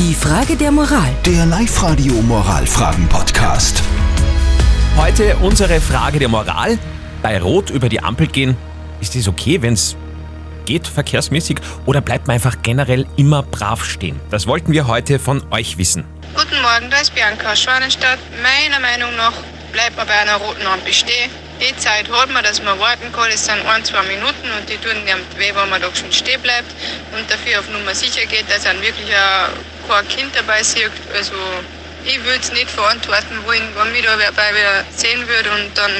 Die Frage der Moral. Der Live-Radio Moralfragen-Podcast. Heute unsere Frage der Moral. Bei Rot über die Ampel gehen, ist das okay, wenn es geht verkehrsmäßig oder bleibt man einfach generell immer brav stehen? Das wollten wir heute von euch wissen. Guten Morgen, da ist Bianca aus Schwanenstadt. Meiner Meinung nach bleibt man bei einer roten Ampel stehen. Die Zeit hat man, dass man warten kann, das sind ein, zwei Minuten und die tun dem weh, wenn man da schon stehen bleibt und dafür auf Nummer sicher geht, dass dann wirklich auch kein Kind dabei sieht. Also ich würde es nicht verantworten wollen, wenn mich da dabei wieder sehen würde und dann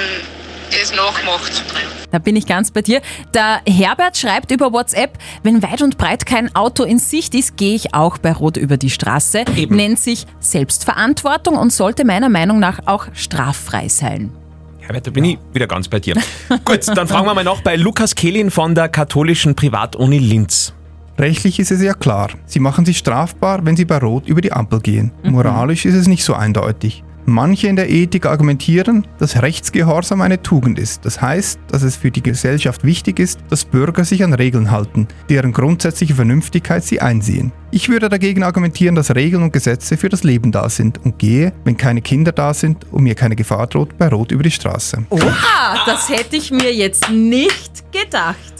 das nachmacht. Da bin ich ganz bei dir. Der Herbert schreibt über WhatsApp, wenn weit und breit kein Auto in Sicht ist, gehe ich auch bei Rot über die Straße. Eben. Nennt sich Selbstverantwortung und sollte meiner Meinung nach auch straffrei sein. Herbert, da bin ich wieder ganz bei dir. Gut, dann fragen wir mal noch bei Lukas Kehlin von der katholischen Privatuni Linz. Rechtlich ist es ja klar. Sie machen sich strafbar, wenn sie bei Rot über die Ampel gehen. Moralisch ist es nicht so eindeutig. Manche in der Ethik argumentieren, dass Rechtsgehorsam eine Tugend ist. Das heißt, dass es für die Gesellschaft wichtig ist, dass Bürger sich an Regeln halten, deren grundsätzliche Vernünftigkeit sie einsehen. Ich würde dagegen argumentieren, dass Regeln und Gesetze für das Leben da sind und gehe, wenn keine Kinder da sind und mir keine Gefahr droht, bei Rot über die Straße. Oha, das hätte ich mir jetzt nicht gedacht.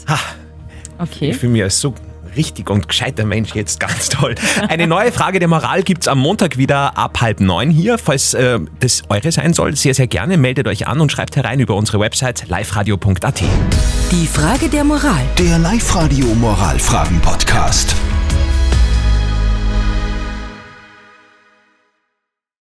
Okay. Ich fühle mich als so richtig und gescheiter Mensch jetzt ganz toll. Eine neue Frage der Moral gibt's am Montag wieder ab halb neun hier. Falls äh, das eure sein soll, sehr, sehr gerne meldet euch an und schreibt herein über unsere Website liveradio.at. Die Frage der Moral. Der Live-Radio Moralfragen-Podcast.